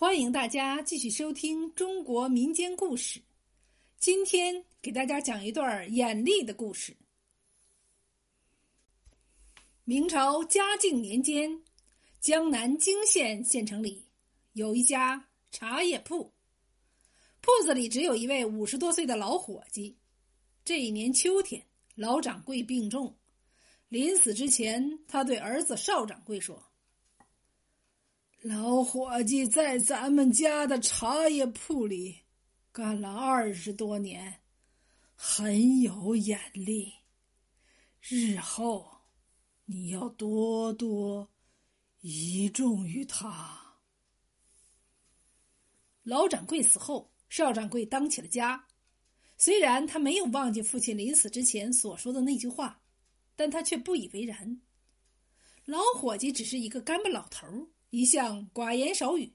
欢迎大家继续收听中国民间故事。今天给大家讲一段眼力的故事。明朝嘉靖年间，江南泾县县城里有一家茶叶铺，铺子里只有一位五十多岁的老伙计。这一年秋天，老掌柜病重，临死之前，他对儿子邵掌柜说。老伙计在咱们家的茶叶铺里干了二十多年，很有眼力。日后你要多多倚重于他。老掌柜死后，邵掌柜当起了家。虽然他没有忘记父亲临死之前所说的那句话，但他却不以为然。老伙计只是一个干巴老头儿。一向寡言少语，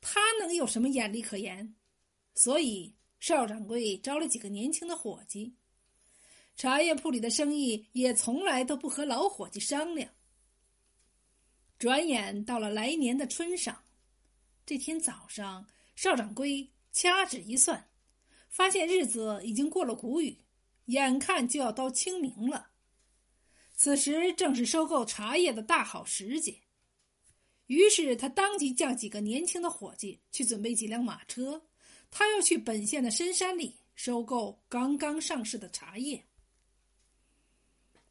他能有什么眼力可言？所以邵掌柜招了几个年轻的伙计，茶叶铺里的生意也从来都不和老伙计商量。转眼到了来年的春上，这天早上，邵掌柜掐指一算，发现日子已经过了谷雨，眼看就要到清明了。此时正是收购茶叶的大好时节。于是他当即叫几个年轻的伙计去准备几辆马车，他要去本县的深山里收购刚刚上市的茶叶。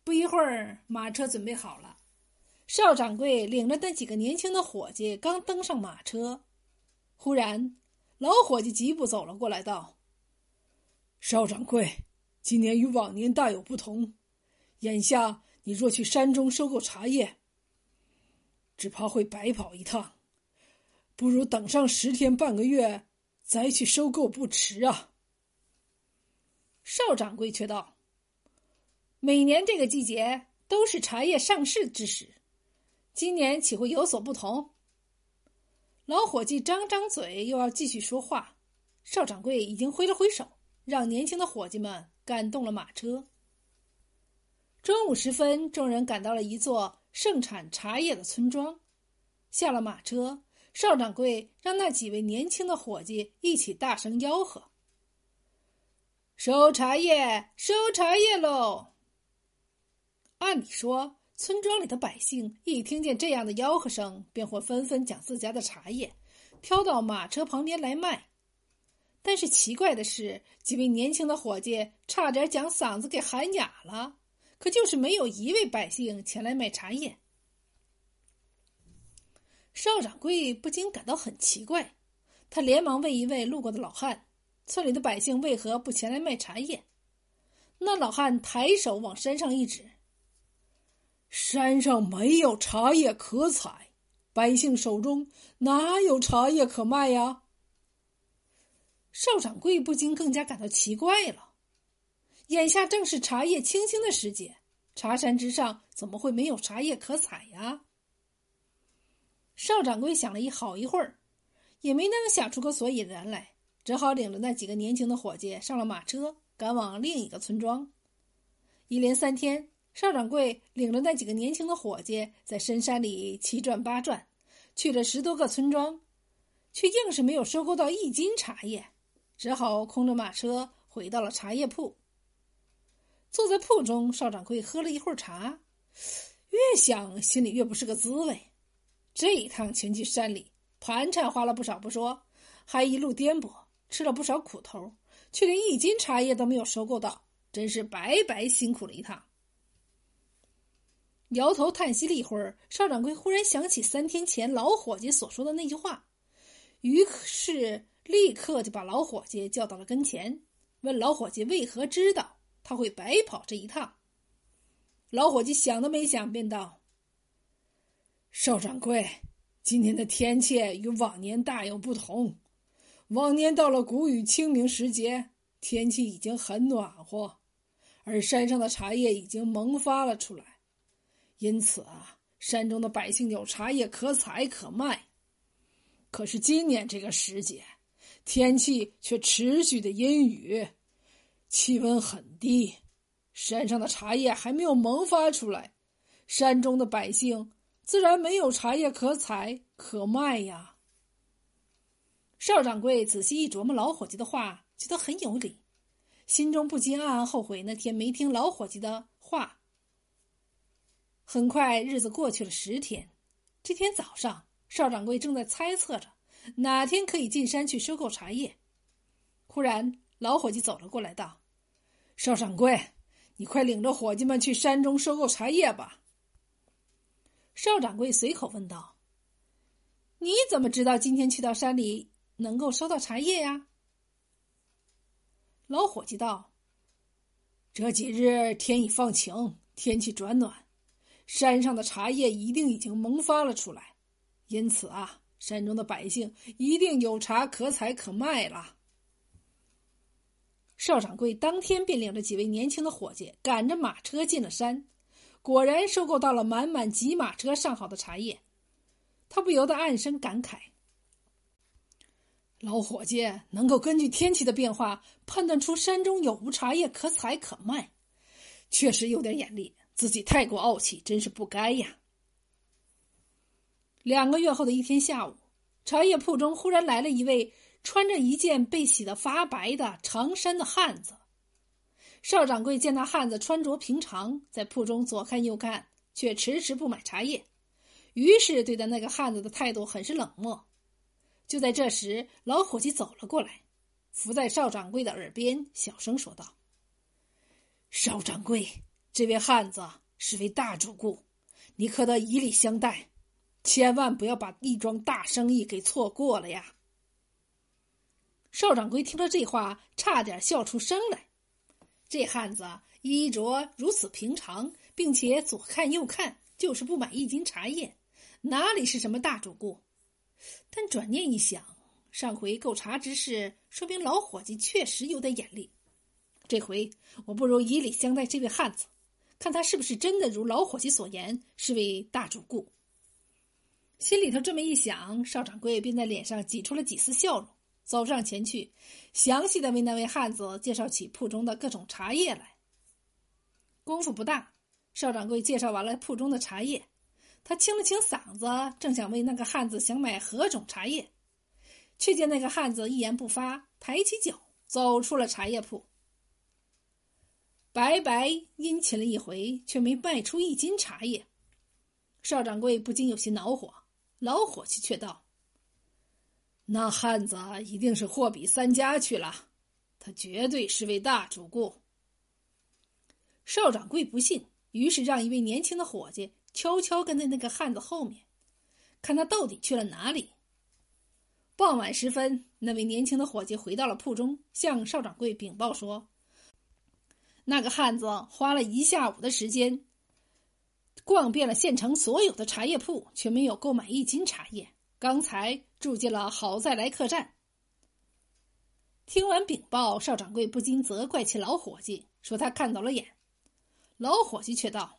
不一会儿，马车准备好了，邵掌柜领着那几个年轻的伙计刚登上马车，忽然，老伙计疾步走了过来，道：“邵掌柜，今年与往年大有不同，眼下你若去山中收购茶叶。”只怕会白跑一趟，不如等上十天半个月再去收购不迟啊。邵掌柜却道：“每年这个季节都是茶叶上市之时，今年岂会有所不同？”老伙计张张嘴又要继续说话，邵掌柜已经挥了挥手，让年轻的伙计们赶动了马车。中午时分，众人赶到了一座。盛产茶叶的村庄，下了马车，邵掌柜让那几位年轻的伙计一起大声吆喝：“收茶叶，收茶叶喽！”按理说，村庄里的百姓一听见这样的吆喝声，便会纷纷将自家的茶叶挑到马车旁边来卖。但是奇怪的是，几位年轻的伙计差点将嗓子给喊哑了。可就是没有一位百姓前来买茶叶。邵掌柜不禁感到很奇怪，他连忙问一位路过的老汉：“村里的百姓为何不前来卖茶叶？”那老汉抬手往山上一指：“山上没有茶叶可采，百姓手中哪有茶叶可卖呀？”邵掌柜不禁更加感到奇怪了。眼下正是茶叶清新的时节，茶山之上怎么会没有茶叶可采呀？邵掌柜想了一好一会儿，也没能想出个所以然来，只好领着那几个年轻的伙计上了马车，赶往另一个村庄。一连三天，邵掌柜领着那几个年轻的伙计在深山里七转八转，去了十多个村庄，却硬是没有收购到一斤茶叶，只好空着马车回到了茶叶铺。坐在铺中，邵掌柜喝了一会儿茶，越想心里越不是个滋味。这一趟前去山里，盘缠花了不少不说，还一路颠簸，吃了不少苦头，却连一斤茶叶都没有收购到，真是白白辛苦了一趟。摇头叹息了一会儿，邵掌柜忽然想起三天前老伙计所说的那句话，于是立刻就把老伙计叫到了跟前，问老伙计为何知道。他会白跑这一趟。老伙计想都没想，便道：“邵掌柜，今年的天气与往年大有不同。往年到了谷雨清明时节，天气已经很暖和，而山上的茶叶已经萌发了出来，因此啊，山中的百姓有茶叶可采可卖。可是今年这个时节，天气却持续的阴雨。”气温很低，山上的茶叶还没有萌发出来，山中的百姓自然没有茶叶可采可卖呀。邵掌柜仔细一琢磨老伙计的话，觉得很有理，心中不禁暗暗后悔那天没听老伙计的话。很快，日子过去了十天。这天早上，邵掌柜正在猜测着哪天可以进山去收购茶叶。忽然，老伙计走了过来，道：“邵掌柜，你快领着伙计们去山中收购茶叶吧。”邵掌柜随口问道：“你怎么知道今天去到山里能够收到茶叶呀？”老伙计道：“这几日天已放晴，天气转暖。”山上的茶叶一定已经萌发了出来，因此啊，山中的百姓一定有茶可采可卖了。邵掌柜当天便领着几位年轻的伙计，赶着马车进了山，果然收购到了满满几马车上好的茶叶。他不由得暗生感慨：老伙计能够根据天气的变化判断出山中有无茶叶可采可卖，确实有点眼力。自己太过傲气，真是不该呀。两个月后的一天下午，茶叶铺中忽然来了一位穿着一件被洗得发白的长衫的汉子。邵掌柜见那汉子穿着平常，在铺中左看右看，却迟迟不买茶叶，于是对待那个汉子的态度很是冷漠。就在这时，老伙计走了过来，伏在邵掌柜的耳边，小声说道：“邵掌柜。”这位汉子是位大主顾，你可得以礼相待，千万不要把一桩大生意给错过了呀！邵掌柜听了这话，差点笑出声来。这汉子衣着如此平常，并且左看右看，就是不买一斤茶叶，哪里是什么大主顾？但转念一想，上回购茶之事，说明老伙计确实有点眼力。这回我不如以礼相待这位汉子。看他是不是真的如老伙计所言是位大主顾。心里头这么一想，邵掌柜便在脸上挤出了几丝笑容，走上前去，详细的为那位汉子介绍起铺中的各种茶叶来。功夫不大，邵掌柜介绍完了铺中的茶叶，他清了清嗓子，正想问那个汉子想买何种茶叶，却见那个汉子一言不发，抬起脚走出了茶叶铺。白白殷勤了一回，却没卖出一斤茶叶。邵掌柜不禁有些恼火，老伙计却道：“那汉子一定是货比三家去了，他绝对是位大主顾。”邵掌柜不信，于是让一位年轻的伙计悄悄跟在那个汉子后面，看他到底去了哪里。傍晚时分，那位年轻的伙计回到了铺中，向邵掌柜禀报说。那个汉子花了一下午的时间，逛遍了县城所有的茶叶铺，却没有购买一斤茶叶。刚才住进了好再来客栈。听完禀报，邵掌柜不禁责怪起老伙计，说他看走了眼。老伙计却道：“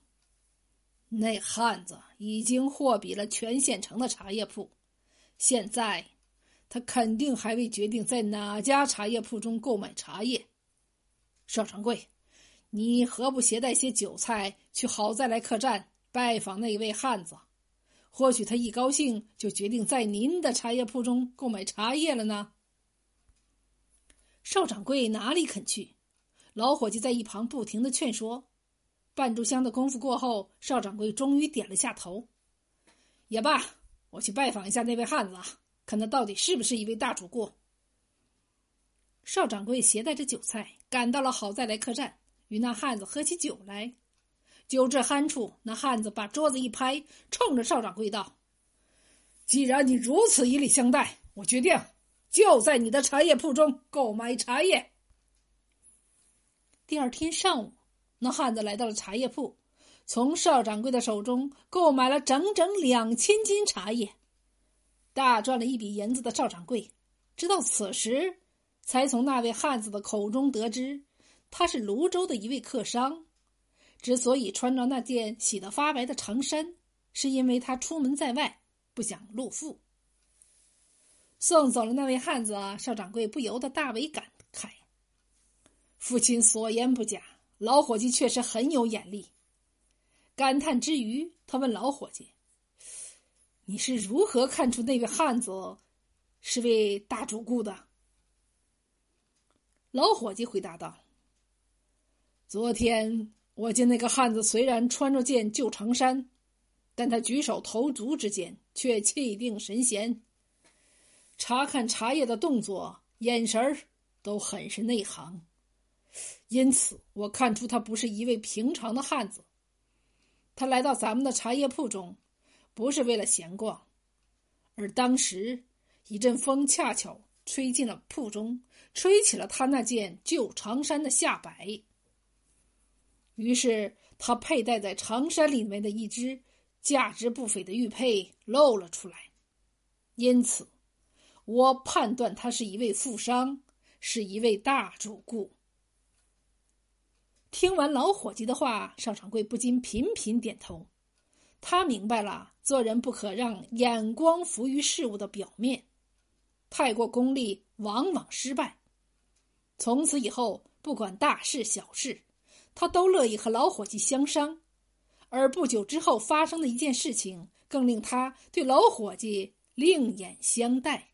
那汉子已经货比了全县城的茶叶铺，现在他肯定还未决定在哪家茶叶铺中购买茶叶。邵掌柜。”你何不携带些酒菜去好再来客栈拜访那位汉子？或许他一高兴就决定在您的茶叶铺中购买茶叶了呢。邵掌柜哪里肯去？老伙计在一旁不停的劝说。半炷香的功夫过后，邵掌柜终于点了下头。也罢，我去拜访一下那位汉子，看他到底是不是一位大主顾。邵掌柜携带着酒菜赶到了好再来客栈。与那汉子喝起酒来，酒至酣处，那汉子把桌子一拍，冲着邵掌柜道：“既然你如此以礼相待，我决定就在你的茶叶铺中购买茶叶。”第二天上午，那汉子来到了茶叶铺，从邵掌柜的手中购买了整整两千斤茶叶，大赚了一笔银子的邵掌柜，直到此时，才从那位汉子的口中得知。他是泸州的一位客商，之所以穿着那件洗得发白的长衫，是因为他出门在外，不想露富。送走了那位汉子，邵掌柜不由得大为感慨：父亲所言不假，老伙计确实很有眼力。感叹之余，他问老伙计：“你是如何看出那位汉子是位大主顾的。老伙计回答道：“昨天我见那个汉子，虽然穿着件旧长衫，但他举手投足之间却气定神闲，查看茶叶的动作、眼神儿都很是内行。因此，我看出他不是一位平常的汉子。他来到咱们的茶叶铺中，不是为了闲逛，而当时一阵风恰巧吹进了铺中。”吹起了他那件旧长衫的下摆，于是他佩戴在长衫里面的一只价值不菲的玉佩露了出来。因此，我判断他是一位富商，是一位大主顾。听完老伙计的话，邵掌柜不禁频频点头。他明白了，做人不可让眼光浮于事物的表面，太过功利，往往失败。从此以后，不管大事小事，他都乐意和老伙计相商。而不久之后发生的一件事情，更令他对老伙计另眼相待。